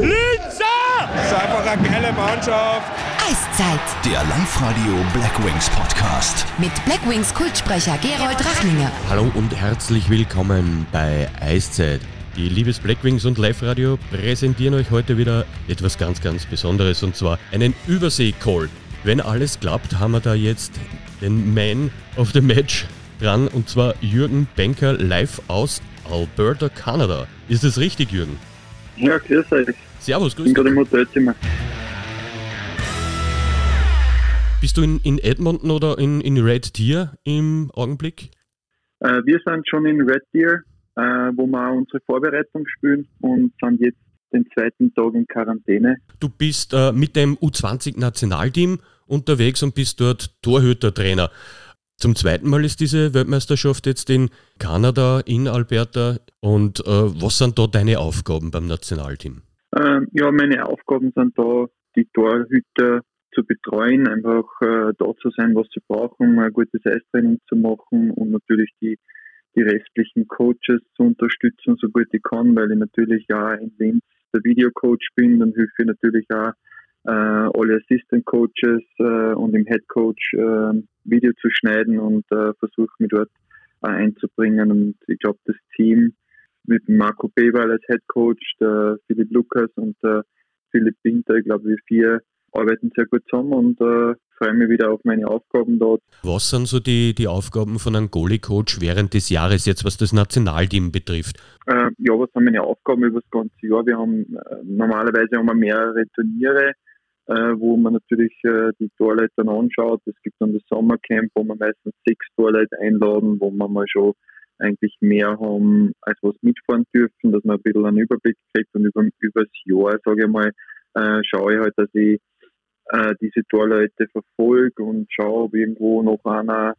Linzer! Das ist einfach eine geile Mannschaft. Eiszeit Der Live-Radio Blackwings Podcast. mit Blackwings Kultsprecher Gerold Rachlinger. Hallo und herzlich willkommen bei Eiszeit. Die liebes Blackwings und Live Radio präsentieren euch heute wieder etwas ganz, ganz Besonderes und zwar einen Übersee-Call. Wenn alles klappt, haben wir da jetzt den Man of the Match dran und zwar Jürgen Benker live aus Alberta, Kanada. Ist das richtig, Jürgen? Ja, grüß euch. Servus, Ich bin grüß gerade dich. im Hotelzimmer. Bist du in, in Edmonton oder in, in Red Deer im Augenblick? Äh, wir sind schon in Red Deer, äh, wo wir unsere Vorbereitung spielen und sind jetzt den zweiten Tag in Quarantäne. Du bist äh, mit dem U20-Nationalteam unterwegs und bist dort Torhütertrainer. Zum zweiten Mal ist diese Weltmeisterschaft jetzt in Kanada, in Alberta. Und äh, was sind da deine Aufgaben beim Nationalteam? Äh, ja, meine Aufgaben sind da, die Torhüter zu betreuen, einfach äh, da zu sein, was sie brauchen, ein gutes Eistraining zu machen und natürlich die, die restlichen Coaches zu unterstützen, so gut ich kann, weil ich natürlich ja in Linz der Videocoach bin, dann hilfe ich natürlich auch äh, alle Assistant Coaches äh, und im Head Coach äh, Video zu schneiden und äh, versuche mich dort äh, einzubringen. Und ich glaube, das Team mit Marco Beberl als Head Coach, der Philipp Lukas und der Philipp Winter, ich glaube, wir vier arbeiten sehr gut zusammen und äh, freue mich wieder auf meine Aufgaben dort. Was sind so die, die Aufgaben von einem Goalie-Coach während des Jahres, jetzt was das Nationalteam betrifft? Äh, ja, was sind meine Aufgaben über das ganze Jahr? Wir haben äh, normalerweise haben wir mehrere Turniere, äh, wo man natürlich äh, die Torleute dann anschaut. Es gibt dann das Sommercamp, wo wir meistens sechs Torleute einladen, wo wir mal schon eigentlich mehr haben, als was mitfahren dürfen, dass man ein bisschen einen Überblick kriegt und über, über das Jahr, sage ich mal, äh, schaue ich halt, dass ich äh, diese Torleute verfolge und schaue, ob irgendwo noch einer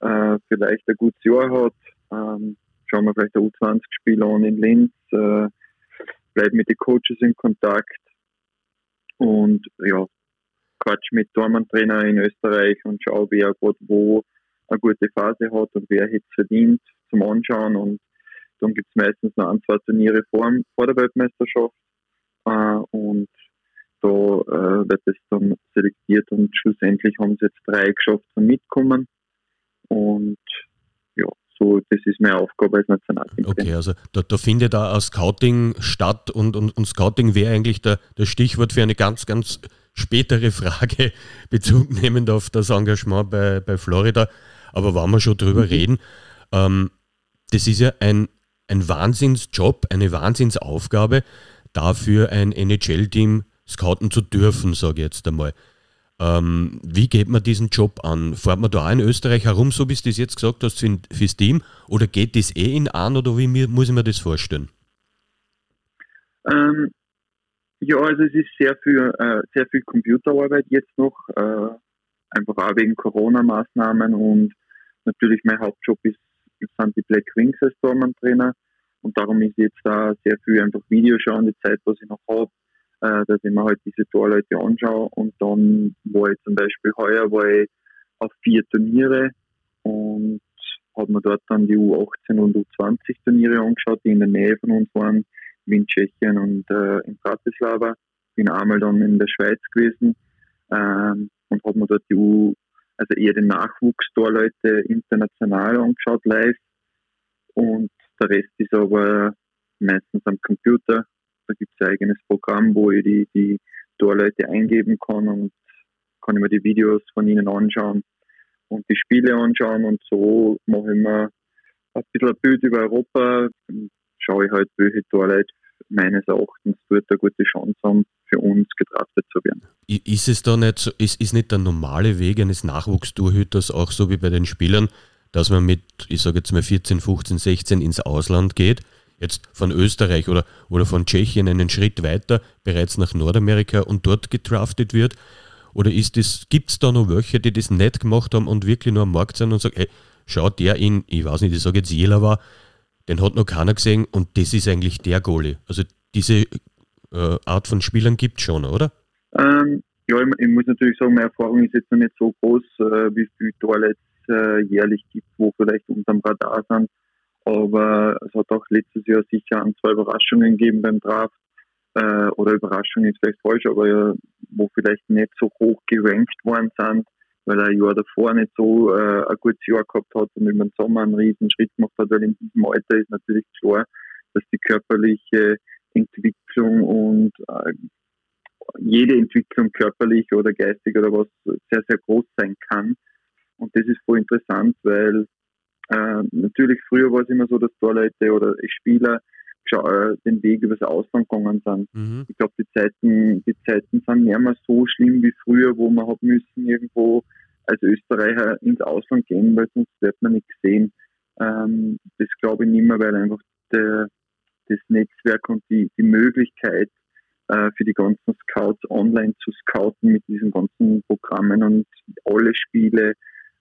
äh, vielleicht ein gutes Jahr hat. Ähm, schauen wir vielleicht ein U20-Spiel an in Linz, äh, bleibe mit den Coaches in Kontakt und ja, quatsch mit Tormann-Trainer in Österreich und schaue, wer gerade wo eine gute Phase hat und wer hätte verdient zum Anschauen und dann gibt es meistens noch ein, zwei Turniere vor, vor der Weltmeisterschaft äh, und da äh, wird es dann selektiert und schlussendlich haben sie jetzt drei geschafft zum Mitkommen und ja, so das ist meine Aufgabe als Nationalteam. Okay, also da, da findet auch ein Scouting statt und, und, und Scouting wäre eigentlich der, das Stichwort für eine ganz, ganz spätere Frage, Bezug nehmend auf das Engagement bei, bei Florida. Aber wenn wir schon drüber reden, ähm, das ist ja ein, ein Wahnsinnsjob, eine Wahnsinnsaufgabe, dafür ein NHL-Team scouten zu dürfen, sage ich jetzt einmal. Ähm, wie geht man diesen Job an? Fährt man da auch in Österreich herum, so wie du das jetzt gesagt hast, für, fürs Team? Oder geht das eh in an oder wie muss ich mir das vorstellen? Ähm, ja, also es ist sehr viel, äh, sehr viel Computerarbeit jetzt noch, äh, einfach auch wegen Corona-Maßnahmen und natürlich mein Hauptjob ist, sind die Black Wings als Tormann-Trainer und darum ist jetzt da sehr viel einfach Video schauen, die Zeit, was ich noch habe, äh, dass ich mir halt diese Torleute anschaue und dann war ich zum Beispiel heuer war ich auf vier Turniere und habe mir dort dann die U18 und U20 Turniere angeschaut, die in der Nähe von uns waren, wie in Tschechien und äh, in Bratislava. Bin einmal dann in der Schweiz gewesen ähm, und habe mir dort die U, also eher den Nachwuchstorleute international angeschaut live. Und der Rest ist aber meistens am Computer. Da gibt es ein eigenes Programm, wo ich die, die Torleute eingeben kann und kann ich mir die Videos von ihnen anschauen und die Spiele anschauen. Und so mache ich mir ein bisschen ein Bild über Europa, schaue ich halt, welche Torleute meines Erachtens dort eine gute Chance haben, für uns gedraftet zu werden. Ist es da nicht so, ist, ist nicht der normale Weg eines Nachwuchstorhüters auch so wie bei den Spielern, dass man mit, ich sage jetzt mal 14, 15, 16 ins Ausland geht, jetzt von Österreich oder, oder von Tschechien einen Schritt weiter, bereits nach Nordamerika und dort gedraftet wird? Oder gibt es da noch welche, die das nicht gemacht haben und wirklich nur am Markt sind und sagen, ey, schau, der in, ich weiß nicht, ich sage jetzt Jela war, den hat noch keiner gesehen und das ist eigentlich der Goalie. Also diese äh, Art von Spielern gibt schon, oder? Ähm, ja, ich, ich muss natürlich sagen, meine Erfahrung ist jetzt noch nicht so groß, äh, wie viele Torleute es äh, jährlich gibt, wo vielleicht unterm Radar sind. Aber es hat auch letztes Jahr sicher ein, zwei Überraschungen gegeben beim Draft. äh, oder Überraschung ist vielleicht falsch, aber ja, wo vielleicht nicht so hoch gerankt worden sind, weil er ein Jahr davor nicht so äh, ein gutes Jahr gehabt hat und über den Sommer einen riesen Schritt gemacht hat, weil in diesem Alter ist natürlich klar, dass die körperliche Entwicklung und äh, jede Entwicklung körperlich oder geistig oder was sehr, sehr groß sein kann. Und das ist voll interessant, weil äh, natürlich früher war es immer so, dass Torleute oder Spieler äh, den Weg übers Ausland gegangen sind. Mhm. Ich glaube, die Zeiten, die Zeiten sind nicht mehr so schlimm wie früher, wo man hat müssen irgendwo als Österreicher ins Ausland gehen, weil sonst wird man nicht gesehen. Ähm, das glaube ich nicht mehr, weil einfach der, das Netzwerk und die, die Möglichkeit äh, für die ganzen Scouts online zu scouten mit diesen ganzen Programmen und alle Spiele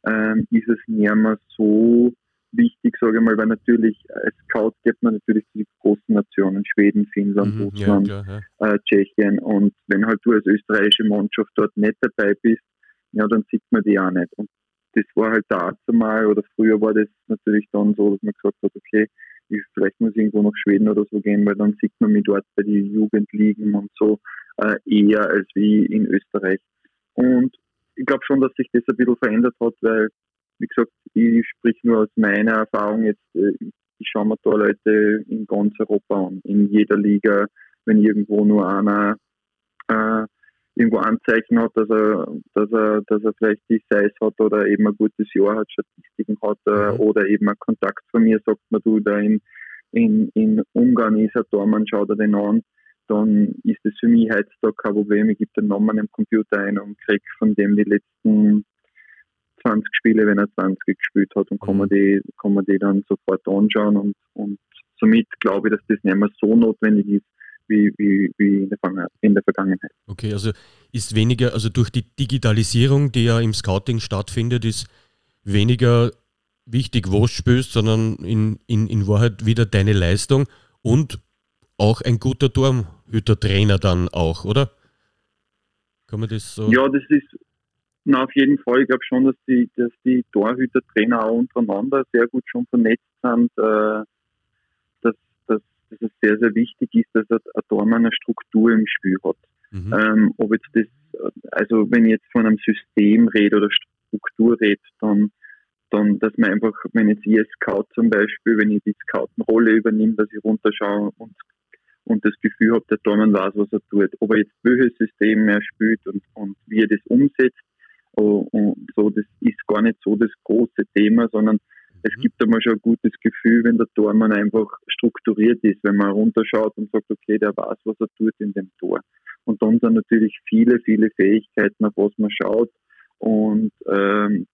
ähm, ist es nicht mehr so wichtig, sage ich mal, weil natürlich als Scout geht man natürlich zu den großen Nationen, Schweden, Finnland, mhm, Russland, ja, klar, ja. Äh, Tschechien und wenn halt du als österreichische Mannschaft dort nicht dabei bist, ja, dann sieht man die auch nicht. Und das war halt dazu mal oder früher war das natürlich dann so, dass man gesagt hat, okay, vielleicht muss ich irgendwo nach Schweden oder so gehen, weil dann sieht man mich dort bei den Jugendligen und so äh, eher als wie in Österreich. Und ich glaube schon, dass sich das ein bisschen verändert hat, weil, wie gesagt, ich sprich nur aus meiner Erfahrung jetzt, äh, ich schaue mir da Leute in ganz Europa an, in jeder Liga, wenn irgendwo nur einer äh, irgendwo Anzeichen hat, dass er, dass er, dass er vielleicht die Size hat oder eben ein gutes Jahr hat, Statistiken hat äh, mhm. oder eben ein Kontakt von mir, sagt man, du, da in, in, in Ungarn ist er da, man schaut er den an, dann ist es für mich heutzutage kein Problem. Ich gebe den Namen im Computer ein und kriege von dem die letzten 20 Spiele, wenn er 20 gespielt hat und kann man mhm. die, kann man die dann sofort anschauen und, und somit glaube ich, dass das nicht mehr so notwendig ist, wie, wie, wie in, der in der Vergangenheit. Okay, also ist weniger, also durch die Digitalisierung, die ja im Scouting stattfindet, ist weniger wichtig, wo du spielst, sondern in, in, in Wahrheit wieder deine Leistung und auch ein guter Torhüter-Trainer dann auch, oder? Kann man das so? Ja, das ist na, auf jeden Fall. Ich glaube schon, dass die, dass die Torhüter-Trainer auch untereinander sehr gut schon vernetzt sind. Äh, dass es sehr, sehr wichtig ist, dass ein Tormann eine Struktur im Spiel hat. Mhm. Ähm, ob jetzt das, also wenn ich jetzt von einem System rede oder Struktur rede, dann, dann, dass man einfach, wenn jetzt ich als Scout zum Beispiel, wenn ich die Scoutenrolle übernehme, dass ich runterschaue und, und das Gefühl habe, der Tormann weiß, was er tut. Ob er jetzt welches System er spielt und, und wie er das umsetzt, oh, und so, das ist gar nicht so das große Thema, sondern es mhm. gibt einmal schon ein gutes Gefühl, wenn der Tormann einfach strukturiert ist, wenn man runterschaut und sagt, okay, der weiß, was er tut in dem Tor. Und dann sind natürlich viele, viele Fähigkeiten, auf was man schaut und ähm,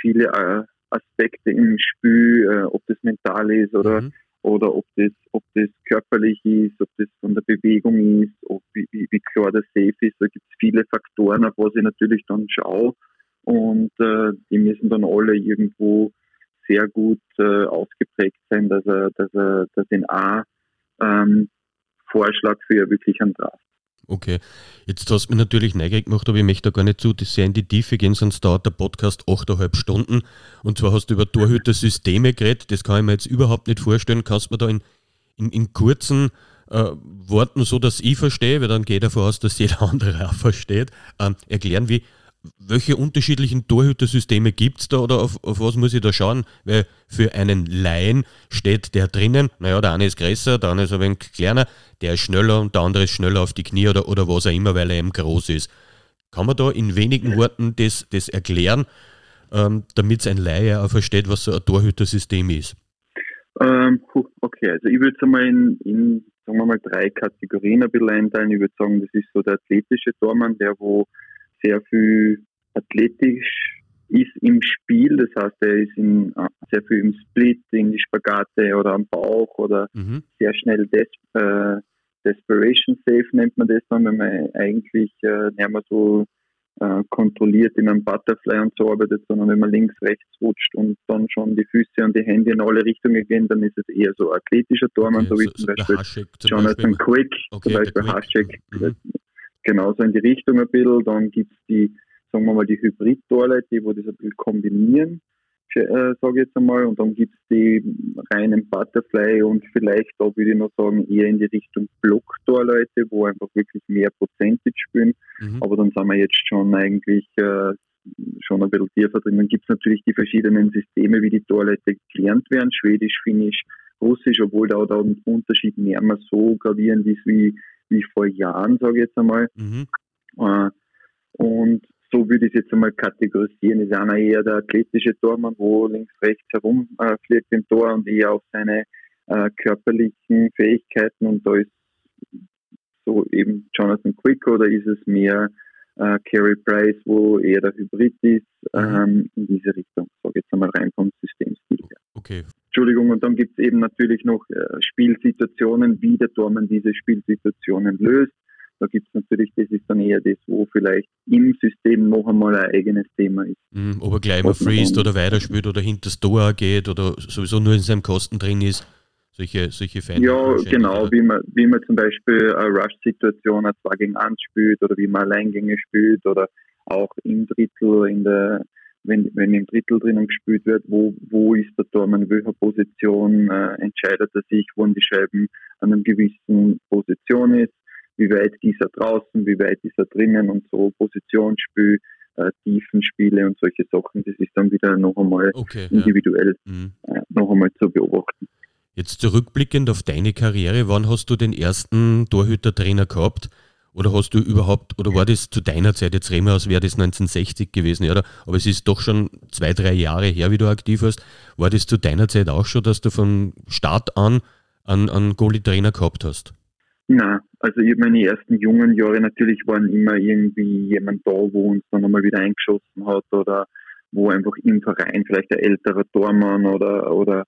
viele äh, Aspekte im Spiel, äh, ob das mental ist oder mhm. oder ob das ob das körperlich ist, ob das von der Bewegung ist, ob wie, wie, wie klar der Safe ist. Da gibt es viele Faktoren, auf was ich natürlich dann schaue und äh, die müssen dann alle irgendwo sehr gut äh, ausgeprägt sein, dass er, dass er, dass ihn A ähm, Vorschlag für wirklich einen Draft. Okay, jetzt hast du mir natürlich neugierig gemacht, aber ich möchte da gar nicht zu sehr in die Tiefe gehen, sonst dauert der Podcast 8,5 Stunden. Und zwar hast du über Torhüter-Systeme geredet, das kann ich mir jetzt überhaupt nicht vorstellen. Kannst du mir da in, in, in kurzen äh, Worten, so dass ich verstehe, weil dann geht davon aus, dass jeder andere auch versteht, ähm, erklären, wie welche unterschiedlichen Torhütersysteme gibt es da oder auf, auf, was muss ich da schauen? Weil für einen Laien steht der drinnen, naja, der eine ist größer, der andere ist ein wenig kleiner, der ist schneller und der andere ist schneller auf die Knie oder, oder was auch immer, weil er eben groß ist. Kann man da in wenigen Worten das, das erklären, ähm, damit ein Laie auch versteht, was so ein Torhütersystem ist? Ähm, okay, also ich würde es einmal in, in, sagen wir mal, drei Kategorien ein bisschen einteilen. Ich würde sagen, das ist so der athletische Tormann, der wo sehr viel athletisch ist im Spiel. Das heißt, er ist in, äh, sehr viel im Split, in die Spagate oder am Bauch oder mhm. sehr schnell Des äh, Desperation Safe nennt man das dann, wenn man eigentlich äh, nicht mehr so äh, kontrolliert in einem Butterfly und so arbeitet, sondern wenn man links, rechts rutscht und dann schon die Füße und die Hände in alle Richtungen gehen, dann ist es eher so athletischer Tormann, okay, so wie so, zum Beispiel Jonathan Quick, zum Beispiel Haschek. Genauso in die Richtung ein bisschen. Dann gibt es die, sagen wir mal, die Hybrid-Toilette, wo das ein bisschen kombinieren. äh, sage ich jetzt einmal, und dann gibt es die reinen Butterfly und vielleicht, da würde ich noch sagen, eher in die Richtung Blocktor-Leute, wo einfach wirklich mehr Prozentage spielen. Mhm. Aber dann sind wir jetzt schon eigentlich äh, schon ein bisschen tiefer drin. Dann gibt es natürlich die verschiedenen Systeme, wie die Torleute gelernt werden, Schwedisch, Finnisch, Russisch, obwohl da der Unterschied nicht mehr so gravierend ist wie, wie vor Jahren, sage ich jetzt einmal. Mhm. Äh, und so würde ich es jetzt einmal kategorisieren. Ist einer eher der athletische Tormann, wo links, rechts herumfliegt äh, im Tor und eher auf seine äh, körperlichen Fähigkeiten und da ist so eben Jonathan Quick oder ist es mehr äh, Carey Price, wo eher der Hybrid ist, mhm. ähm, in diese Richtung. Sage jetzt einmal rein vom Systemstil her. Okay. Entschuldigung, und dann gibt es eben natürlich noch äh, Spielsituationen, wie der Tormann diese Spielsituationen löst. Da gibt es natürlich, das ist dann eher das, wo vielleicht im System noch einmal ein eigenes Thema ist. Mhm, ob er gleich mal freest oder weiterspielt oder hinter das Tor geht oder sowieso nur in seinem Kosten drin ist. Solche, solche Feinde. Ja, genau, wie man, wie man zum Beispiel eine Rush-Situation, ein 2 gegen 1 spielt oder wie man Alleingänge spielt oder auch im Drittel, in der, wenn, wenn im Drittel drinnen gespielt wird, wo, wo ist der Tormann, in welcher Position äh, entscheidet er sich, wo die Scheiben an einer gewissen Position ist wie weit ist er draußen, wie weit ist er drinnen und so Positionsspiel, äh, Tiefenspiele und solche Sachen. Das ist dann wieder noch einmal okay, individuell ja. mhm. äh, noch einmal zu beobachten. Jetzt zurückblickend auf deine Karriere, wann hast du den ersten Torhütertrainer gehabt? Oder hast du überhaupt, oder war das zu deiner Zeit, jetzt reden wir aus, wäre das 1960 gewesen, ja, aber es ist doch schon zwei, drei Jahre her, wie du aktiv warst. War das zu deiner Zeit auch schon, dass du von Start an einen, einen Goalie-Trainer gehabt hast? Na, also meine ersten jungen Jahre natürlich waren immer irgendwie jemand da, wo uns dann nochmal wieder eingeschossen hat oder wo einfach im Verein vielleicht ein älterer Tormann oder, oder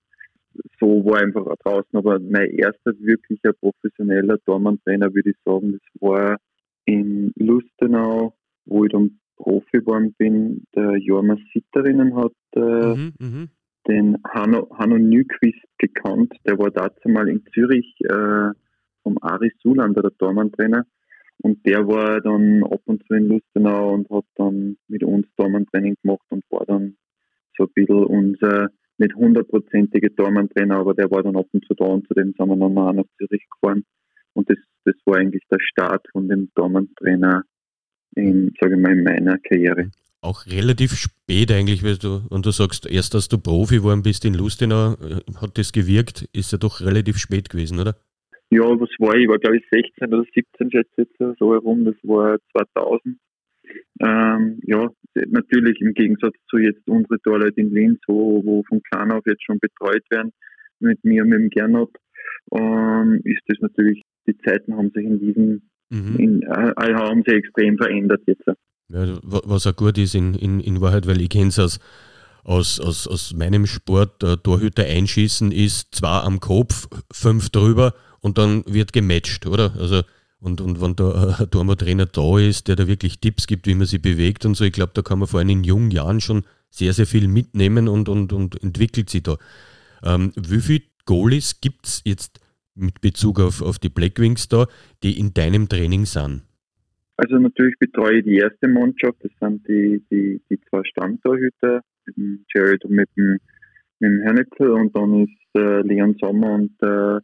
so war einfach draußen. Aber mein erster wirklicher professioneller Tormann-Trainer, würde ich sagen, das war in Lustenau, wo ich dann Profi geworden bin. Der Jorma Sitterinnen hat äh, mhm, mhm, den Hanno, Hanno Nyquist gekannt. Der war dazu mal in Zürich äh, vom Aris Sulander, der Tormann-Trainer. Und der war dann ab und zu in Lustenau und hat dann mit uns Tormann-Training gemacht und war dann so ein bisschen unser nicht hundertprozentige Tormann-Trainer, aber der war dann ab und zu da und zu dem sind wir nochmal nach Zürich gefahren. Und das, das war eigentlich der Start von dem Tormann-Trainer in, sage ich mal, in meiner Karriere. Auch relativ spät eigentlich, weil du, wenn du sagst, erst als du Profi geworden bist in Lustenau, äh, hat das gewirkt, ist ja doch relativ spät gewesen, oder? Ja, was war ich? Ich war glaube ich 16 oder 17 schätze jetzt so herum, das war 2000. Ähm, ja, natürlich im Gegensatz zu jetzt unsere Torleute in Linz, wo, wo von klein auf jetzt schon betreut werden, mit mir, mit dem Gernot, ähm, ist das natürlich, die Zeiten haben sich in diesem, mhm. in, äh, haben sich extrem verändert jetzt. Ja, was auch gut ist in, in, in Wahrheit, weil ich kenne es aus, aus, aus, aus meinem Sport, äh, Torhüter einschießen ist zwar am Kopf, fünf drüber, und dann wird gematcht, oder? Also und, und wenn da ein Tormo-Trainer da ist, der da wirklich Tipps gibt, wie man sich bewegt und so, ich glaube, da kann man vor allem in jungen Jahren schon sehr, sehr viel mitnehmen und, und, und entwickelt sich da. Ähm, wie viele Goalies gibt es jetzt mit Bezug auf, auf die Blackwings da, die in deinem Training sind? Also natürlich betreue ich die erste Mannschaft, das sind die, die, die zwei Stammtorhüter, mit dem Jared und mit dem, mit dem Hernetzel und dann ist äh, Leon Sommer und äh,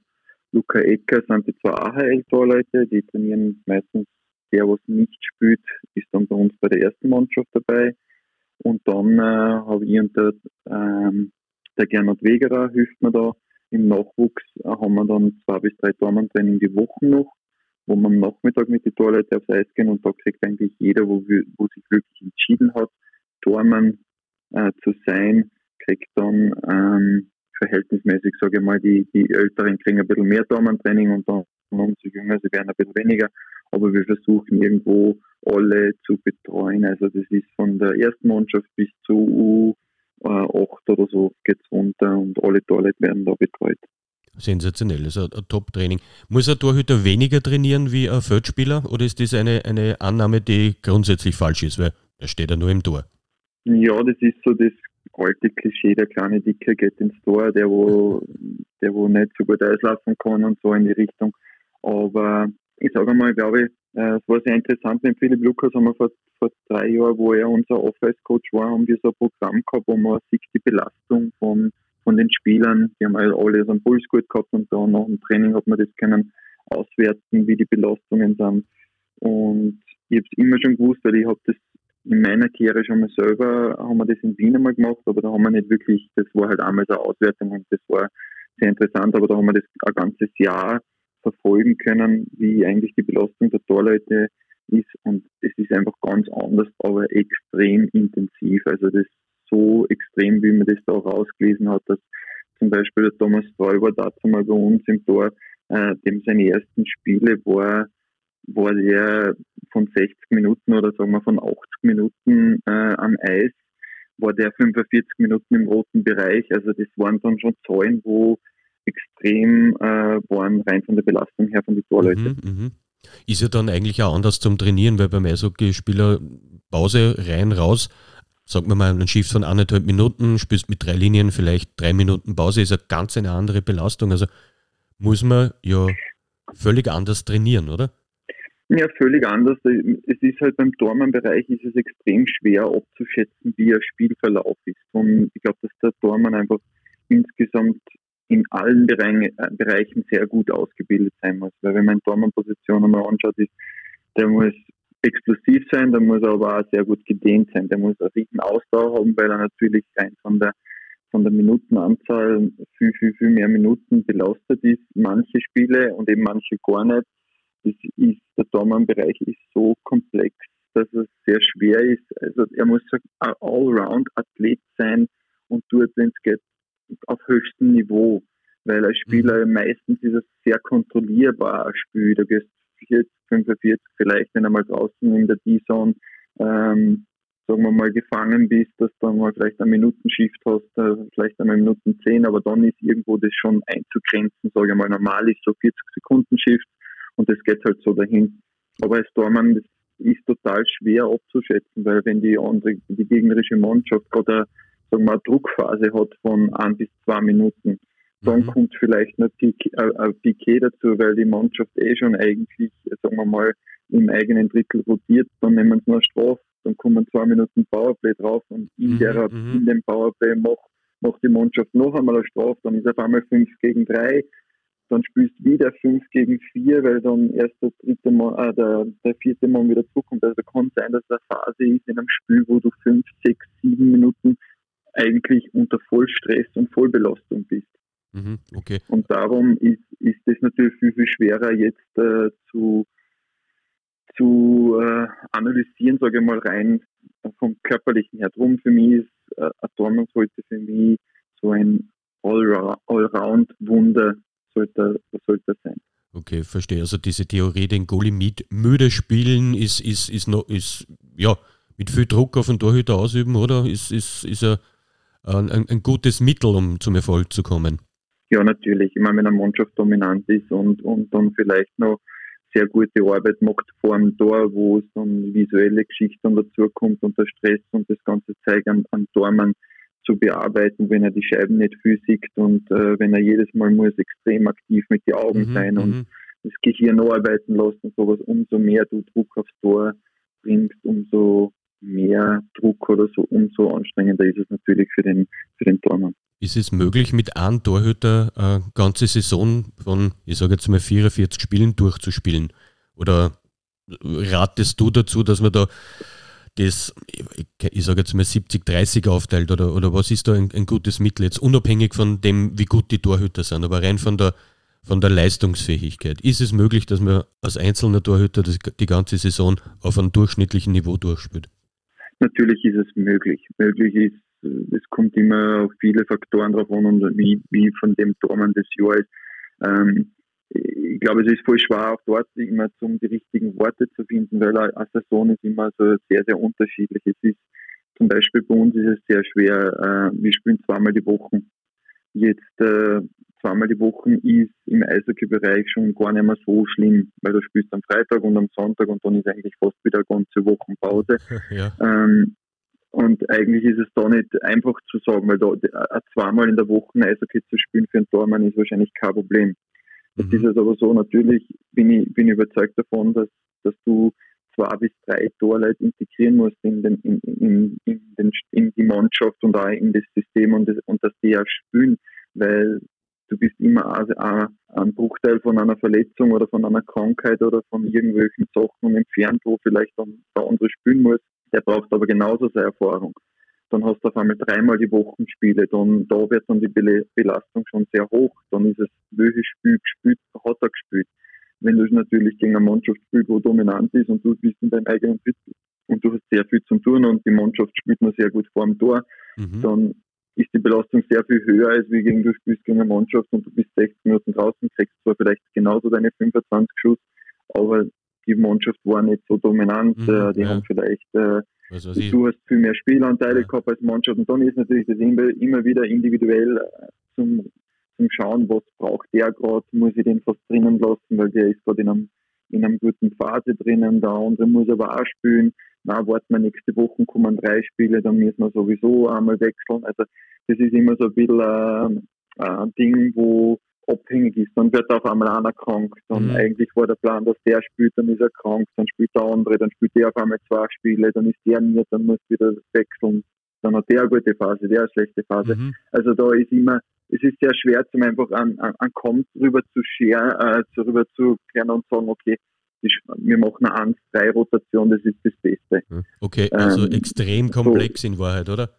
Luca Ecker sind die zwei AHL-Torleute, die trainieren meistens der, was nicht spielt, ist dann bei uns bei der ersten Mannschaft dabei. Und dann äh, habe ich und der, ähm, der Gernot Wegerer hilft mir da. Im Nachwuchs äh, haben wir dann zwei bis drei Tormann-Training die Woche noch, wo man am Nachmittag mit den Torleuten aufs Eis gehen und da kriegt eigentlich jeder, wo, wo sich wirklich entschieden hat, Tormann äh, zu sein, kriegt dann ähm, verhältnismäßig, sage ich mal, die, die Älteren kriegen ein bisschen mehr Daumentraining und dann unsere Jünger, sie werden ein bisschen weniger. Aber wir versuchen irgendwo alle zu betreuen. Also das ist von der ersten Mannschaft bis zu U8 oder so geht's runter und alle Torleute werden da betreut. Sensationell, also ein Top-Training. Muss ein Torhüter weniger trainieren wie ein Feldspieler oder ist das eine, eine Annahme, die grundsätzlich falsch ist, weil er steht ja nur im Tor? Ja, das ist so das alte Klischee, der kleine Dicke geht ins Tor, der wo, der wo nicht so gut auslaufen kann und so in die Richtung. Aber ich sage mal, glaube ich, äh, es war sehr interessant mit Philipp Lukas, haben wir vor, vor drei Jahren, wo er unser Office-Coach war, haben wir so ein Programm gehabt, wo man sieht die Belastung von, von den Spielern, die haben alle so einen Puls gut gehabt und da nach dem Training hat man das können auswerten, wie die Belastungen sind. Und ich habe es immer schon gewusst, weil ich habe das in meiner Karriere schon mal selber, haben wir das in Wien einmal gemacht, aber da haben wir nicht wirklich, das war halt einmal so eine Auswertung und das war sehr interessant, aber da haben wir das ein ganzes Jahr verfolgen können, wie eigentlich die Belastung der Torleute ist und es ist einfach ganz anders, aber extrem intensiv. Also das so extrem, wie man das da auch rausgelesen hat, dass zum Beispiel der Thomas Sträuber dazu mal bei uns im Tor, äh, dem seine ersten Spiele war, war der von 60 Minuten oder sagen wir von 80 Minuten äh, am Eis, war der 45 Minuten im roten Bereich. Also das waren dann schon Zahlen, wo extrem äh, waren, rein von der Belastung her von den Torleuten. Mhm, mh. Ist ja dann eigentlich auch anders zum Trainieren, weil beim Eishockeyspieler Pause rein, raus, sagen wir mal, ein Shift von anderthalb Minuten, spielst mit drei Linien vielleicht drei Minuten Pause, ist eine ganz eine andere Belastung. Also muss man ja völlig anders trainieren, oder? Ja, völlig anders. Es ist halt beim Tormann-Bereich ist es extrem schwer abzuschätzen, wie ein Spielverlauf ist. Und ich glaube, dass der Tormann einfach insgesamt in allen äh, Bereichen sehr gut ausgebildet sein muss. Weil wenn man Tormann-Position einmal anschaut, ist, der muss explosiv sein, der muss aber auch sehr gut gedehnt sein. Der muss einen riesen Ausdauer haben, weil er natürlich rein von der von der Minutenanzahl viel, viel, viel mehr Minuten belastet ist. Manche Spiele und eben manche gar nicht. Das ist, der Dormann-Bereich ist so komplex, dass es sehr schwer ist. Also er muss ein Allround-Athlet sein und tut, wenn es geht, auf höchstem Niveau. Weil als Spieler mhm. meistens ist es sehr kontrollierbar, ein Spiel. Da gehst 40, 45 vielleicht, wenn er mal draußen in der D-Zone ähm, sagen wir mal, gefangen bist, dass du dann mal vielleicht eine Minutenshift hast, äh, vielleicht einmal Minuten 10, aber dann ist irgendwo das schon einzugrenzen, sage ich mal, normal ist so 40 Sekunden Shift und das geht halt so dahin. Aber als Tormann, das ist total schwer abzuschätzen, weil wenn die andere, die gegnerische Mannschaft gerade sagen wir, eine Druckphase hat von ein bis zwei Minuten, dann mhm. kommt vielleicht noch ein äh, Piquet dazu, weil die Mannschaft eh schon eigentlich, sagen wir mal, im eigenen Drittel rotiert, dann nehmen sie noch Strafe dann kommen zwei Minuten Powerplay drauf und in, mhm, der, mhm. in dem Powerplay macht, macht die Mannschaft noch einmal eine Strafe, dann ist auf einmal 5 gegen 3, dann spielst du wieder 5 gegen 4, weil dann erst der dritte Mann, äh, der, der vierte Mann wieder zukommt. Also kann sein, dass eine Phase ist in einem Spiel, wo du 5, 6, 7 Minuten eigentlich unter Vollstress und Vollbelastung bist. Mhm, okay. Und darum ist, ist das natürlich viel, viel schwerer jetzt äh, zu, zu äh, analysieren, sage ich mal, rein vom körperlichen her. Drum für mich ist äh, ein Dortmund sollte für mich so ein Allround-Wunder sollte, sollte sein. Okay, verstehe. Also diese Theorie, den Goalie mit müde spielen, ist, ist, ist, noch, ist ja mit viel Druck auf den Torhüter ausüben, oder? Ist, ist, ist ein, ein, ein gutes Mittel, um zum Erfolg zu kommen? Ja, natürlich. Ich meine, wenn eine Mannschaft dominant ist und, und dann vielleicht noch sehr gute Arbeit macht vor dem Tor, wo es dann visuelle Geschichten dazukommt und der Stress und das ganze Zeug an, an Tormann zu bearbeiten, wenn er die Scheiben nicht physik und äh, wenn er jedes Mal muss extrem aktiv mit den Augen mhm, sein und mhm. das Gehirn arbeiten lassen, sowas, umso mehr du Druck aufs Tor bringst, umso mehr Druck oder so, umso anstrengender ist es natürlich für den, für den Tormann. Ist es möglich, mit einem Torhüter eine ganze Saison von, ich sage jetzt mal, 44 Spielen durchzuspielen? Oder ratest du dazu, dass man da das, ich sage jetzt mal 70-30 aufteilt? Oder, oder was ist da ein, ein, gutes Mittel jetzt, unabhängig von dem, wie gut die Torhüter sind, aber rein von der, von der Leistungsfähigkeit? Ist es möglich, dass man als einzelner Torhüter das, die ganze Saison auf einem durchschnittlichen Niveau durchspielt? Natürlich ist es möglich. Möglich ist es kommt immer auf viele Faktoren drauf an und wie, wie von dem Tormann des Jahr ist. Ähm, ich glaube, es ist voll schwer, auch dort immer zum die richtigen Worte zu finden, weil eine Saison ist immer so sehr, sehr unterschiedlich. Es ist zum Beispiel bei uns ist es sehr schwer. Äh, wir spielen zweimal die Woche. Jetzt äh, zweimal die Woche ist im Eishockey-Bereich schon gar nicht mehr so schlimm, weil du spielst am Freitag und am Sonntag und dann ist eigentlich fast wieder eine ganze Woche Pause. Ja. Ähm, und eigentlich ist es da nicht einfach zu sagen, weil da zweimal in der Woche Eishockey zu spielen für einen Tormann ist wahrscheinlich kein Problem. Jetzt mhm. ist es aber so, natürlich bin ich, bin überzeugt davon, dass, dass du zwei bis drei Torleute integrieren musst in, den, in, in, in, den, in die Mannschaft und auch in das System und, das, und dass die auch spielen, weil du bist immer also ein Bruchteil von einer Verletzung oder von einer Krankheit oder von irgendwelchen Sachen entfernt, wo vielleicht dann der andere spielen muss. Der braucht aber genauso seine Erfahrung dann hast du auf einmal dreimal die Wochen Spiele, dann da wird dann die Belastung schon sehr hoch, dann ist es, welches Spiel gespielt, hat er gespielt. Wenn du natürlich gegen eine Mannschaft spielst, wo dominant ist und du bist in deinem eigenen Drittel und du hast sehr viel zu tun und die Mannschaft spielt noch sehr gut vor dem Tor, mhm. dann ist die Belastung sehr viel höher, als wie gegen du spielst gegen eine Mannschaft und du bist 60 Minuten draußen, kriegst zwar vielleicht genauso deine 25 Schuss, aber die Mannschaft war nicht so dominant, mhm, äh, die ja. haben vielleicht äh, ich. Du hast viel mehr Spielanteile ja. gehabt als Mannschaft und dann ist natürlich das immer, immer wieder individuell äh, zum, zum Schauen, was braucht der gerade, muss ich den fast drinnen lassen, weil der ist gerade in einem, in einer guten Phase drinnen, der andere muss aber auch spielen. Na, warten wir nächste Woche, kommen drei Spiele, dann müssen wir sowieso einmal wechseln. Also das ist immer so ein bisschen äh, ein Ding, wo abhängig ist. Dann wird auf einmal einer krank. Dann mhm. eigentlich war der Plan, dass der spielt, dann ist er krank, dann spielt der andere, dann spielt der auf einmal zwei Spiele, dann ist der nicht, dann muss wieder wechseln. Dann hat der eine gute Phase, der eine schlechte Phase. Mhm. Also da ist immer, es ist sehr schwer, zum einfach an, an, an Kommt rüber zu share, äh, rüber zu kehren und sagen, okay, wir machen eine 1-3-Rotation, das ist das Beste. Okay, also ähm, extrem komplex so, in Wahrheit, oder?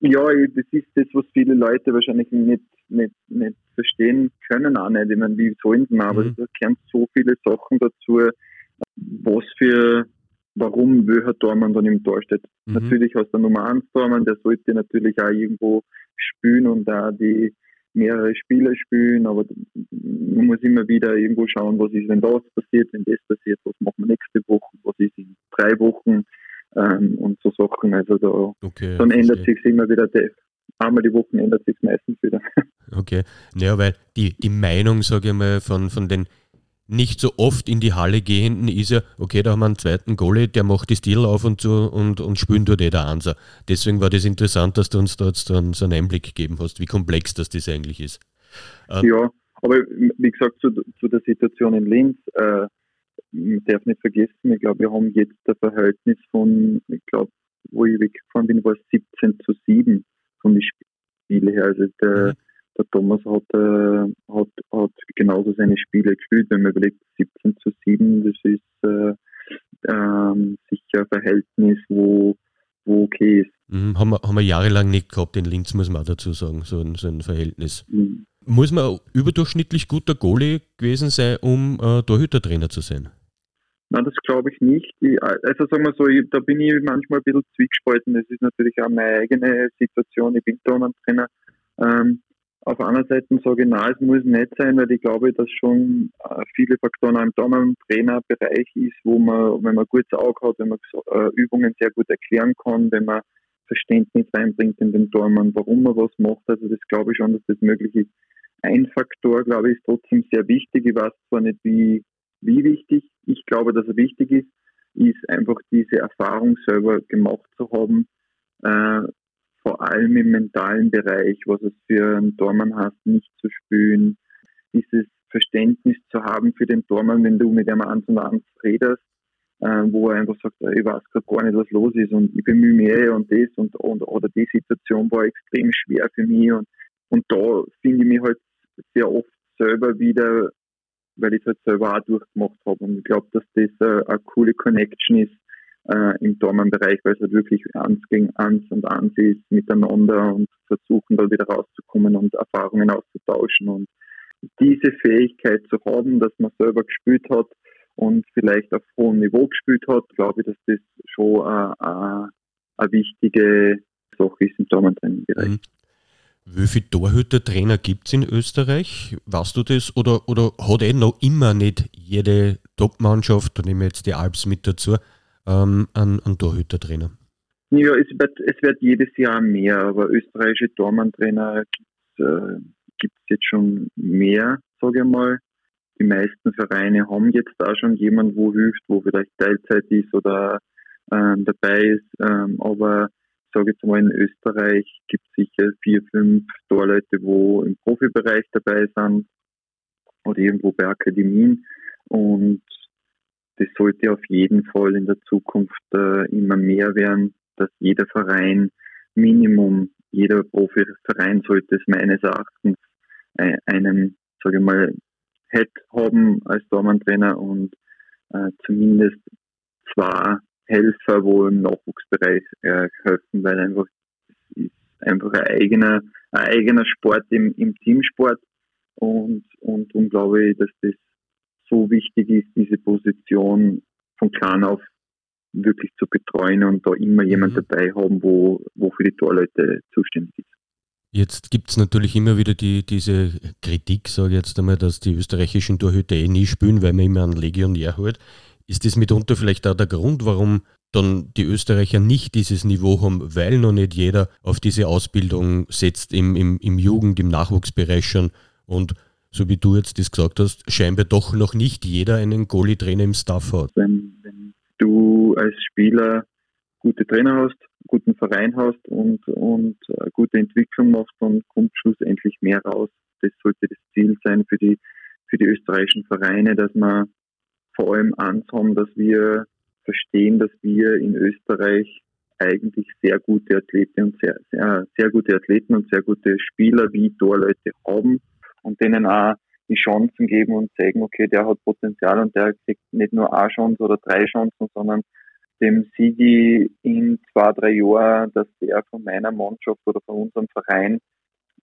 Ja, das ist das, was viele Leute wahrscheinlich nicht, nicht, nicht verstehen können auch nicht. Ich meine, wie sollen sie aber mhm. da gehören so viele Sachen dazu, was für, warum welcher Tormann dann im Tor steht. Mhm. Natürlich hast du Nummer 1 Tormann, der sollte natürlich auch irgendwo spielen und da die mehrere Spieler spielen, aber man muss immer wieder irgendwo schauen, was ist, wenn das passiert, wenn das passiert, was machen wir nächste Woche, was ist in drei Wochen ähm, und so Sachen. Also da okay, dann ändert sich immer wieder der, einmal die Woche ändert sich meistens wieder. Okay. Ja, weil die, die Meinung, sage ich mal, von, von den nicht so oft in die Halle gehenden ist ja, okay, da haben wir einen zweiten Goalie, der macht die Stil auf und zu und, und spielen tut eh der Anser. Deswegen war das interessant, dass du uns da jetzt dann so einen Einblick gegeben hast, wie komplex das, das eigentlich ist. Äh, ja, aber wie gesagt, zu, zu der Situation in Linz, äh, man darf nicht vergessen, ich glaube, wir haben jetzt ein Verhältnis von, ich glaube, wo ich weggefahren bin, war es 17 zu 7 von den Spielen her. Also der, mhm. Der Thomas hat, äh, hat, hat genauso seine Spiele gespielt. Wenn man überlegt, 17 zu 7, das ist äh, ähm, sicher ein Verhältnis, wo, wo okay ist. Mhm, haben, wir, haben wir jahrelang nicht gehabt in Linz, muss man auch dazu sagen, so ein, so ein Verhältnis. Mhm. Muss man überdurchschnittlich guter Goalie gewesen sein, um äh, Torhütertrainer zu sein? Nein, das glaube ich nicht. Ich, also sagen wir so, ich, da bin ich manchmal ein bisschen zwiegespalten. Das ist natürlich auch meine eigene Situation. Ich bin Turntrainer. Ähm, auf einer Seite sage ich, nein, es muss nicht sein, weil ich glaube, dass schon äh, viele Faktoren auch im Turntrainerbereich ist, wo man, wenn man ein gutes Auge hat, wenn man äh, Übungen sehr gut erklären kann, wenn man Verständnis reinbringt in den Tormann, warum man was macht. Also das glaube ich schon, dass das möglich ist. Ein Faktor, glaube ich, ist trotzdem sehr wichtig. Ich weiß zwar nicht, wie wie wichtig ich glaube, dass er wichtig ist, ist einfach diese Erfahrung selber gemacht zu haben, äh, vor allem im mentalen Bereich, was es für einen Tormann heißt, nicht zu spielen, dieses Verständnis zu haben für den Tormann, wenn du mit einem und eins redest, äh, wo er einfach sagt, ich weiß gerade gar nicht, was los ist und ich bemühe mich und das und, und oder die Situation war extrem schwer für mich und, und da finde ich mich halt sehr oft selber wieder weil ich es halt selber auch durchgemacht habe. Und ich glaube, dass das äh, eine coole Connection ist äh, im Dormenbereich, weil es halt wirklich eins gegen eins und eins ist miteinander und versuchen da wieder rauszukommen und Erfahrungen auszutauschen. Und diese Fähigkeit zu haben, dass man selber gespielt hat und vielleicht auf hohem Niveau gespielt hat, glaube ich, dass das schon äh, äh, eine wichtige Sache ist im Dormentraining-Bereich. Mhm. Wie viele Torhütertrainer gibt es in Österreich? Weißt du das? Oder, oder hat eh noch immer nicht jede Top-Mannschaft, da nehmen wir jetzt die Alps mit dazu, ähm, einen, einen Torhütertrainer? Ja, es wird, es wird jedes Jahr mehr, aber österreichische Tormanntrainer gibt es äh, jetzt schon mehr, sage ich mal. Die meisten Vereine haben jetzt da schon jemanden, wo hilft, wo vielleicht Teilzeit ist oder ähm, dabei ist. Ähm, aber sage jetzt mal, in Österreich gibt es sicher vier, fünf Torleute, wo im Profibereich dabei sind. oder irgendwo bei Akademien. Und das sollte auf jeden Fall in der Zukunft äh, immer mehr werden, dass jeder Verein Minimum, jeder Profiverein sollte es meines Erachtens einen, sage ich mal, Head haben als Dormantrainer und äh, zumindest zwei Helfer, wo im Nachwuchsbereich äh, helfen, weil einfach ist einfach ein eigener, ein eigener Sport im, im Teamsport und, und darum glaube ich, dass das so wichtig ist, diese Position von klein auf wirklich zu betreuen und da immer jemand mhm. dabei haben, wo, wo für die Torleute zuständig ist. Jetzt gibt es natürlich immer wieder die, diese Kritik, sage ich jetzt einmal, dass die österreichischen Torhüter eh nie spielen, weil man immer einen Legionär holt. Ist das mitunter vielleicht auch der Grund, warum dann die Österreicher nicht dieses Niveau haben, weil noch nicht jeder auf diese Ausbildung setzt im, im, im Jugend-, im Nachwuchsbereich schon und so wie du jetzt das gesagt hast, scheinbar doch noch nicht jeder einen Goalie-Trainer im Staff hat. Wenn, wenn du als Spieler gute Trainer hast, guten Verein hast und, und eine gute Entwicklung machst, dann kommt schlussendlich mehr raus. Das sollte das Ziel sein für die, für die österreichischen Vereine, dass wir vor allem eins haben, dass wir verstehen, dass wir in Österreich eigentlich sehr gute Athleten und sehr, sehr, sehr gute Athleten und sehr gute Spieler wie Torleute haben und denen auch die Chancen geben und sagen, okay, der hat Potenzial und der kriegt nicht nur eine Chance oder drei Chancen, sondern dem Sigi in zwei, drei Jahren, dass der von meiner Mannschaft oder von unserem Verein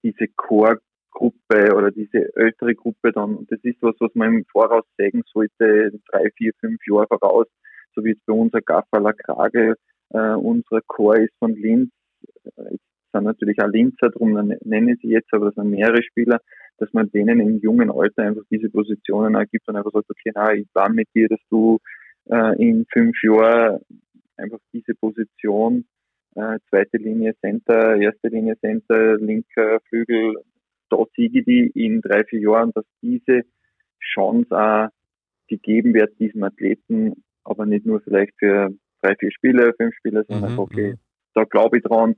diese Core-Gruppe oder diese ältere Gruppe dann, das ist was, was man im Voraus sagen sollte, drei, vier, fünf Jahre voraus, so wie jetzt bei unser Gaffaler Krage, äh, unser Core ist von Linz, äh, sind natürlich auch Linzer, darum nenne ich sie jetzt, aber das sind mehrere Spieler, dass man denen im jungen Alter einfach diese Positionen ergibt und einfach sagt, okay, na, ich war mit dir, dass du äh, in fünf Jahren einfach diese Position, äh, zweite Linie Center, erste Linie Center, linker Flügel, da siege die in drei, vier Jahren, dass diese Chance auch gegeben wird, diesem Athleten, aber nicht nur vielleicht für drei, vier Spiele, fünf Spiele, sondern mhm, okay, mhm. da glaube ich dran,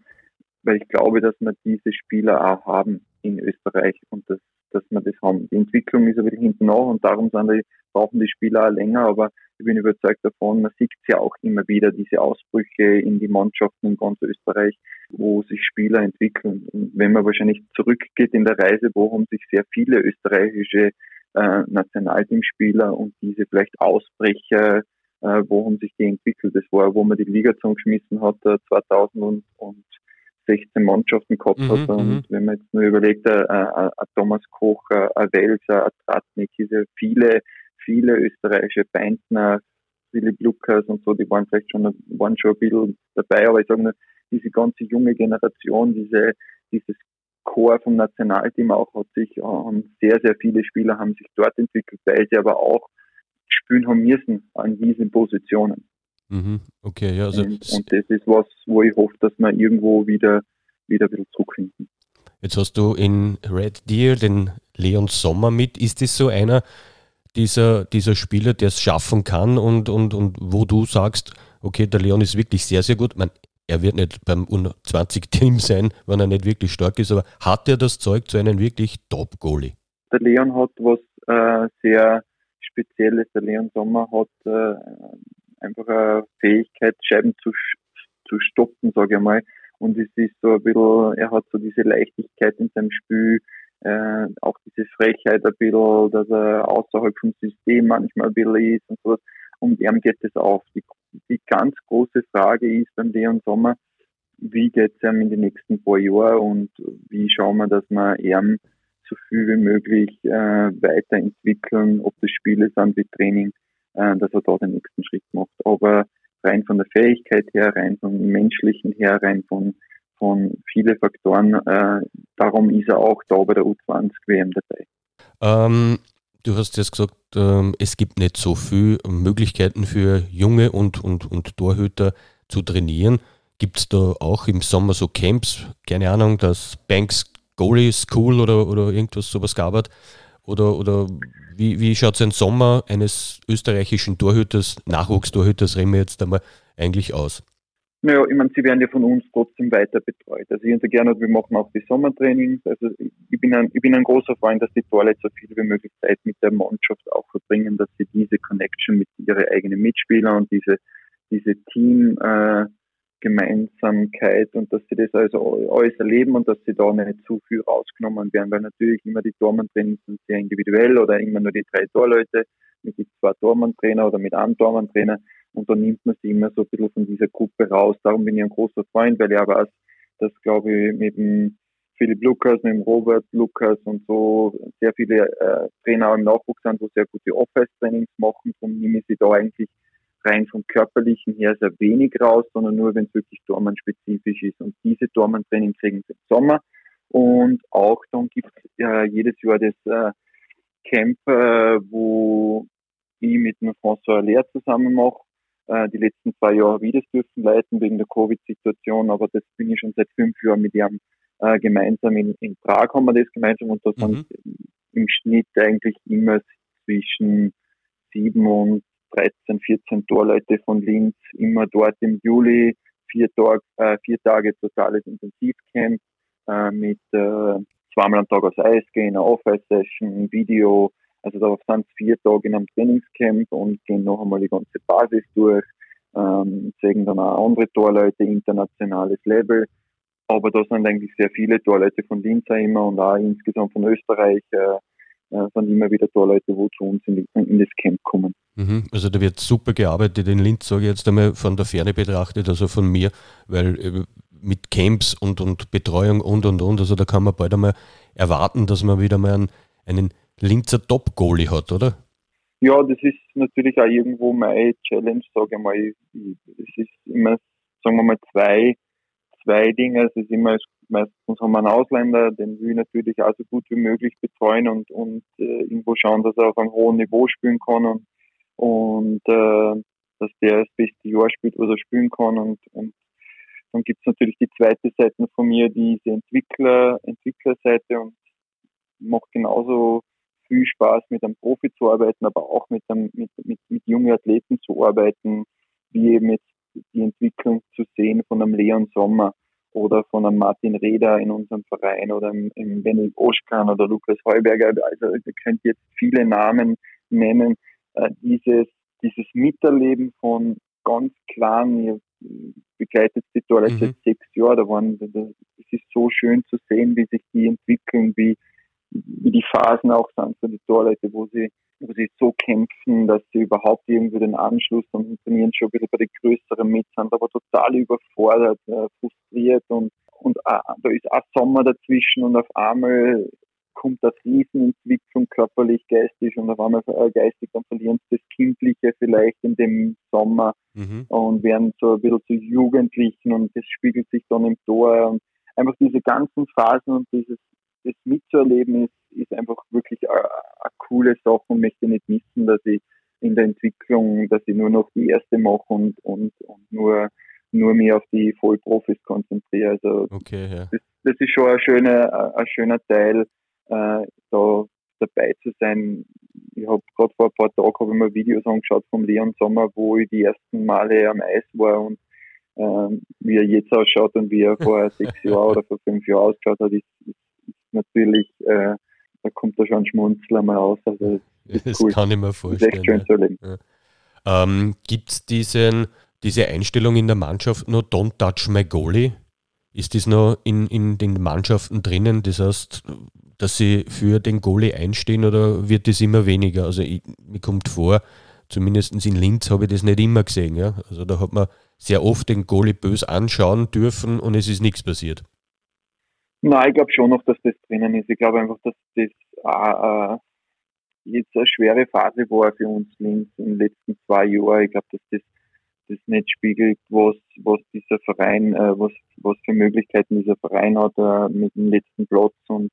weil ich glaube, dass wir diese Spieler auch haben in Österreich und dass, dass wir das haben. Die Entwicklung ist aber hinten nach und darum sind die, brauchen die Spieler auch länger, aber ich bin überzeugt davon, man sieht ja auch immer wieder, diese Ausbrüche in die Mannschaften in ganz Österreich, wo sich Spieler entwickeln. Und wenn man wahrscheinlich zurückgeht in der Reise, wo haben sich sehr viele österreichische äh, Nationalteamspieler und diese vielleicht Ausbrecher, äh, wo haben sich die entwickelt? Das war, wo man die Liga zusammengeschmissen hat, äh, 2000 und 16 Mannschaften gehabt mhm, hat. Und mhm. wenn man jetzt nur überlegt, ein, ein, ein Thomas Koch, ein Welser, ein Tratnik, diese viele, viele österreichische Beintner, Philipp Lukas und so, die waren vielleicht schon, waren schon ein bisschen dabei, aber ich sage nur, diese ganze junge Generation, diese, dieses Chor vom Nationalteam auch hat sich, und sehr, sehr viele Spieler haben sich dort entwickelt, weil sie aber auch spielen haben müssen an diesen Positionen. Mhm. Okay, ja. Also und, und, das ist was, wo ich hoffe, dass wir irgendwo wieder, wieder ein bisschen zurückfinden. Jetzt hast du in Red Deer den Leon Sommer mit. Ist das so einer dieser, dieser Spieler, der es schaffen kann und, und, und wo du sagst, okay, der Leon ist wirklich sehr, sehr gut. Man, er wird nicht beim U20-Team sein, wenn er nicht wirklich stark ist, aber hat er das Zeug zu einem wirklich Top-Goalie? Der Leon hat was äh, sehr Spezielles. Der Leon Sommer hat äh, einfach eine Fähigkeit, Scheiben zu, zu stoppen, sage ich mal. Und es ist so ein bisschen, er hat so diese Leichtigkeit in seinem Spiel, äh, auch diese Frechheit ein bisschen, dass er außerhalb vom System manchmal ein bisschen ist und so. Und ihm geht es auf. Die, die ganz große Frage ist beim Leon Sommer, wie geht es ihm in den nächsten paar Jahren und wie schauen wir, dass wir ihm so viel wie möglich äh, weiterentwickeln, ob das Spiele sind wie Training dass er da den nächsten Schritt macht. Aber rein von der Fähigkeit her, rein vom menschlichen her, rein von, von viele Faktoren, äh, darum ist er auch da bei der U20 WM dabei. Ähm, du hast jetzt gesagt, ähm, es gibt nicht so viele Möglichkeiten für Junge und, und, und Torhüter zu trainieren. Gibt es da auch im Sommer so Camps, keine Ahnung, das Banks Goalie School oder, oder irgendwas sowas gab? Oder, oder wie, wie schaut so ein Sommer eines österreichischen Torhüters, Nachwuchstorhüters, reden wir jetzt einmal, eigentlich aus? Naja, ich meine, sie werden ja von uns trotzdem weiter betreut. Also ich hätte gerne, wir machen auch die Sommertrainings. Also ich bin ein, ich bin ein großer Freund, dass die Torleute so viel wie möglich Zeit mit der Mannschaft auch verbringen, dass sie diese Connection mit ihren eigenen Mitspielern und diese, diese Team, äh, Gemeinsamkeit und dass sie das also alles erleben und dass sie da nicht zu viel rausgenommen werden, weil natürlich immer die Tormann-Trainings sind sehr individuell oder immer nur die drei Torleute mit zwei Tormann-Trainer oder mit einem Tormann-Trainer und dann nimmt man sie immer so ein bisschen von dieser Gruppe raus. Darum bin ich ein großer Freund, weil ich auch weiß, dass, glaube ich, mit dem Philipp Lukas, mit dem Robert Lukas und so sehr viele äh, Trainer im Nachwuchs sind, wo sehr gute Office-Trainings machen. Darum nehme ich sie da eigentlich rein vom Körperlichen her sehr wenig raus, sondern nur, wenn es wirklich Dormann-spezifisch ist. Und diese Dormann-Training kriegen sie im Sommer. Und auch dann gibt es äh, jedes Jahr das äh, Camp, äh, wo ich mit dem François Lehr zusammen mache äh, die letzten zwei Jahre habe ich das dürfen leiten wegen der Covid-Situation, aber das bin ich schon seit fünf Jahren mit ihm äh, gemeinsam in, in Prag haben wir das gemeinsam und da mhm. sind im Schnitt eigentlich immer zwischen sieben und 13, 14 Torleute von Linz, immer dort im Juli, vier, Tag, äh, vier Tage totales Intensivcamp äh, mit äh, zweimal am Tag aus Eis gehen, eine Off-Ice-Session, Video, also da sind es vier Tage in einem Trainingscamp und gehen noch einmal die ganze Basis durch, ähm, zeigen dann auch andere Torleute, internationales Level. Aber da sind eigentlich sehr viele Torleute von Linz immer und auch insgesamt von Österreich äh, sind immer wieder Torleute, wo zu uns in, in das Camp kommen. Mhm. Also da wird super gearbeitet in Linz, sage ich jetzt einmal von der Ferne betrachtet, also von mir, weil äh, mit Camps und, und Betreuung und und und, also da kann man bald einmal erwarten, dass man wieder mal einen, einen Linzer Top-Goalie hat, oder? Ja, das ist natürlich auch irgendwo meine Challenge, sage ich mal. Es ist immer, sagen wir mal, zwei, zwei Dinge. Es ist immer, meistens haben wir einen Ausländer, den will ich natürlich auch so gut wie möglich betreuen und, und äh, irgendwo schauen, dass er auf einem hohen Niveau spielen kann und, und äh, dass der das beste Jahr spielt, was er spielen kann. Und, und dann gibt es natürlich die zweite Seite von mir, diese Entwickler, Entwicklerseite und macht genauso viel Spaß, mit einem Profi zu arbeiten, aber auch mit, einem, mit, mit, mit jungen Athleten zu arbeiten, wie eben jetzt die Entwicklung zu sehen von einem Leon Sommer oder von einem Martin Reda in unserem Verein oder im, im Benny Oschkan oder Lukas Heuberger. Also ihr könnt jetzt viele Namen nennen. Äh, dieses, dieses Miterleben von ganz kleinen, ihr begleitet die Torleute mhm. seit sechs Jahren, da waren, es ist so schön zu sehen, wie sich die entwickeln, wie, wie die Phasen auch sind für die Torleute, wo sie, wo sie so kämpfen, dass sie überhaupt irgendwie den Anschluss und trainieren schon ein bisschen bei den größeren mit sind, aber total überfordert, äh, frustriert und, und äh, da ist auch Sommer dazwischen und auf einmal kommt das Riesenentwicklung körperlich, geistig und auf einmal äh, geistig, dann verlieren sie das Kindliche vielleicht in dem Sommer mhm. und werden so ein bisschen zu Jugendlichen und das spiegelt sich dann im Tor und einfach diese ganzen Phasen und dieses das mitzuerleben ist, ist einfach wirklich eine, coole Sache und möchte nicht missen, dass ich in der Entwicklung, dass ich nur noch die erste mache und, und, und nur, nur mehr auf die Vollprofis konzentriere. Also okay, ja. das, das ist schon ein schöner, ein schöner Teil, äh, da dabei zu sein. Ich habe gerade vor ein paar Tagen habe ich mir Videos angeschaut vom Leon Sommer, wo ich die ersten Male am Eis war und ähm, wie er jetzt ausschaut und wie er vor sechs Jahren oder vor fünf Jahren ausgeschaut hat, ist, ist natürlich, äh, da kommt da schon ein Schmunzler mal raus. Also, das, das cool. kann ich mir vorstellen. Das ist echt schön zu erleben. Ja. Ähm, Gibt es diese Einstellung in der Mannschaft nur Don't touch my goalie? Ist das noch in, in den Mannschaften drinnen? Das heißt, dass sie für den Goalie einstehen oder wird das immer weniger? Also ich, mir kommt vor, zumindest in Linz habe ich das nicht immer gesehen. Ja? Also da hat man sehr oft den Goalie bös anschauen dürfen und es ist nichts passiert. Nein, ich glaube schon noch, dass das drinnen ist. Ich glaube einfach, dass das äh, jetzt eine schwere Phase war für uns links in den letzten zwei Jahren. Ich glaube, dass das, das nicht spiegelt, was, was dieser Verein, äh, was, was für Möglichkeiten dieser Verein hat äh, mit dem letzten Platz und,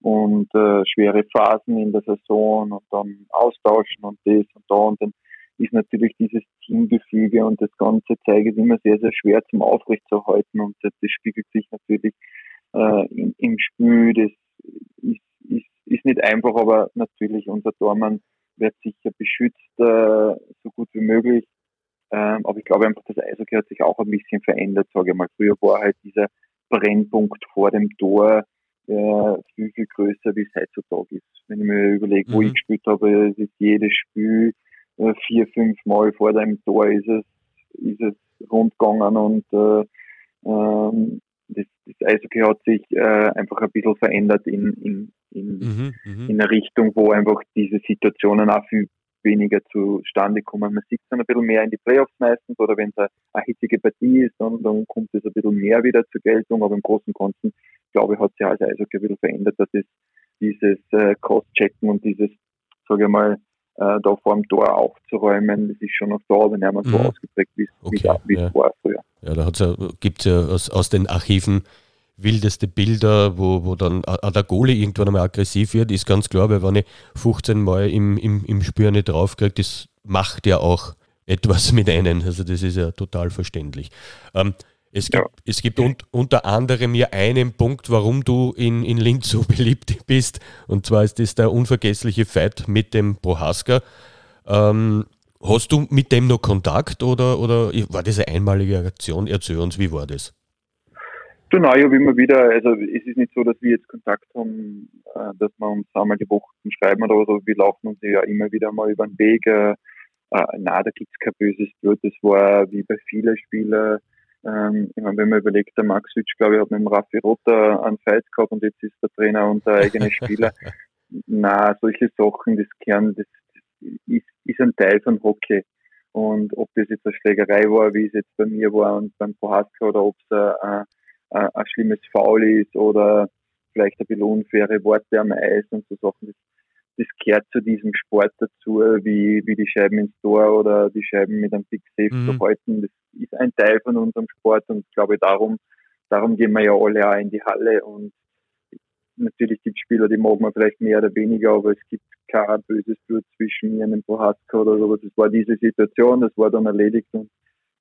und äh, schwere Phasen in der Saison und dann austauschen und das und da und dann ist natürlich dieses Teamgefüge und das ganze Zeige immer sehr, sehr schwer zum Aufrechtzuerhalten und das, das spiegelt sich natürlich äh, im, im Spiel. Das ist, ist, ist nicht einfach, aber natürlich unser Tormann wird sicher beschützt, äh, so gut wie möglich. Ähm, aber ich glaube einfach, das Eishockey hat sich auch ein bisschen verändert, sage ich mal. Früher war halt dieser Brennpunkt vor dem Tor äh, viel, viel größer, wie es heutzutage ist. Wenn ich mir überlege, wo Mhm. ich gespielt habe, es ist jedes Spiel äh, vier, fünf Mal vor deinem Tor ist es, ist es rund gegangen und äh, ähm, das, das Eishockey hat sich äh, einfach ein bisschen verändert in, in, in, Mhm, mhm. in eine Richtung, wo einfach diese Situationen auch viel weniger zustande kommen. Man sieht es dann ein bisschen mehr in die Playoffs meistens oder wenn es eine, eine hitzige Partie ist, dann, dann kommt es ein bisschen mehr wieder zur Geltung, aber im Großen und Ganzen, glaube ich, hat sich halt Eishockey ein bisschen verändert, dass es dieses äh, Cross-Checken und dieses, sage ich mal, äh, da vor dem Tor aufzuräumen, das ist schon noch da, aber nicht mehr so Mhm. ausgeprägt, wie Okay, wie es- ja. war früher. Ja, da ja, gibt es ja aus, aus den Archiven wildeste Bilder, wo, wo dann auch der Goalie irgendwann einmal aggressiv wird, ist ganz klar, weil wenn ich 15 Mal im, im, im Spiel nicht draufkriege, das macht ja auch etwas mit einem. Also das ist ja total verständlich. Ähm, es gibt, Ja. es gibt un, unter anderem ja einen Punkt, warum du in, in Linz so beliebt bist. Und zwar ist das der unvergessliche Fight mit dem Prohaska. Ähm, hast du mit dem noch Kontakt oder, oder war das eine einmalige Aktion? Erzähl uns, wie war das? Du, nein, ich habe immer wieder, also es ist nicht so, dass wir jetzt Kontakt haben, äh, dass wir uns einmal die Woche schreiben oder so, wir laufen uns ja immer wieder mal über den Weg. Äh, äh, nein, da gibt's kein böses Blut. Das war wie bei vielen Spielern, ähm, ich meine, wenn man überlegt, der Max Witsch, glaube ich, hat mit dem Raffi Rotter einen Fight gehabt und jetzt ist der Trainer und der eigene Spieler. Na, solche Sachen, das Kern, das, das ist, ist ein Teil von Hockey. Und ob das jetzt eine Schlägerei war, wie es jetzt bei mir war und beim Prohaska oder ob es äh, ein schlimmes Foul ist oder vielleicht ein bisschen unfaire Worte am Eis und so Sachen. Das, das gehört zu diesem Sport dazu, wie, wie die Scheiben ins Tor oder die Scheiben mit einem Big Safe Mhm. zu halten. Das ist ein Teil von unserem Sport und ich glaube darum, darum gehen wir ja alle auch in die Halle und natürlich gibt es Spieler, die mag man vielleicht mehr oder weniger, aber es gibt kein böses Blut zwischen mir und dem Prohaska oder so. Das war diese Situation, das war dann erledigt und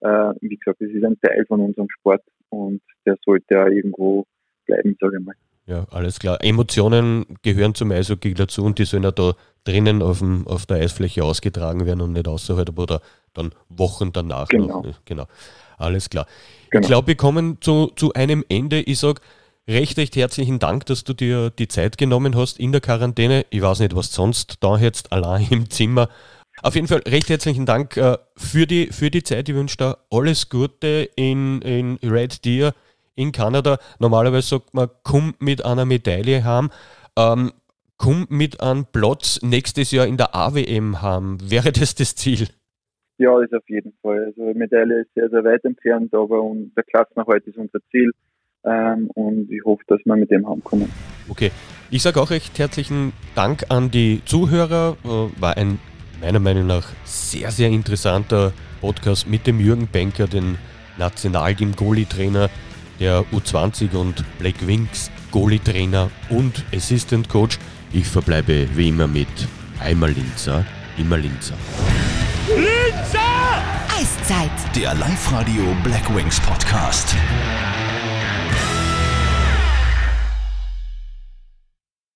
äh, wie gesagt, das ist ein Teil von unserem Sport und der sollte auch irgendwo bleiben, sage ich mal. Ja, alles klar. Emotionen gehören zum Eishockey dazu und die sollen ja da drinnen auf, dem, auf der Eisfläche ausgetragen werden und nicht außerhalb oder dann Wochen danach Genau. noch. Genau. Alles klar. Genau. Ich glaube, wir kommen zu, zu einem Ende. Ich sage recht, recht herzlichen Dank, dass du dir die Zeit genommen hast in der Quarantäne. Ich weiß nicht, was sonst da jetzt allein im Zimmer. Auf jeden Fall recht herzlichen Dank äh, für, die, für die Zeit. Ich wünsche dir alles Gute in, in Red Deer in Kanada. Normalerweise sagt man, komm mit einer Medaille haben. Ähm, komm mit einem Platz nächstes Jahr in der AWM haben. Wäre das das Ziel? Ja, das auf jeden Fall. Also Medaille ist sehr, sehr weit entfernt, aber der Klassenerhalt ist unser Ziel. Ähm, und ich hoffe, dass wir mit dem heimkommen. Okay. Ich sage auch recht herzlichen Dank an die Zuhörer. Äh, War ein meiner Meinung nach sehr, sehr interessanter Podcast mit dem Jürgen Benker, den Nationalteam-Goalie-Trainer der U20 und Black Wings Goalie-Trainer und Assistant Coach. Ich verbleibe wie immer mit einmal Linzer, immer Linzer. Eiszeit. Der Live-Radio Black Wings Podcast.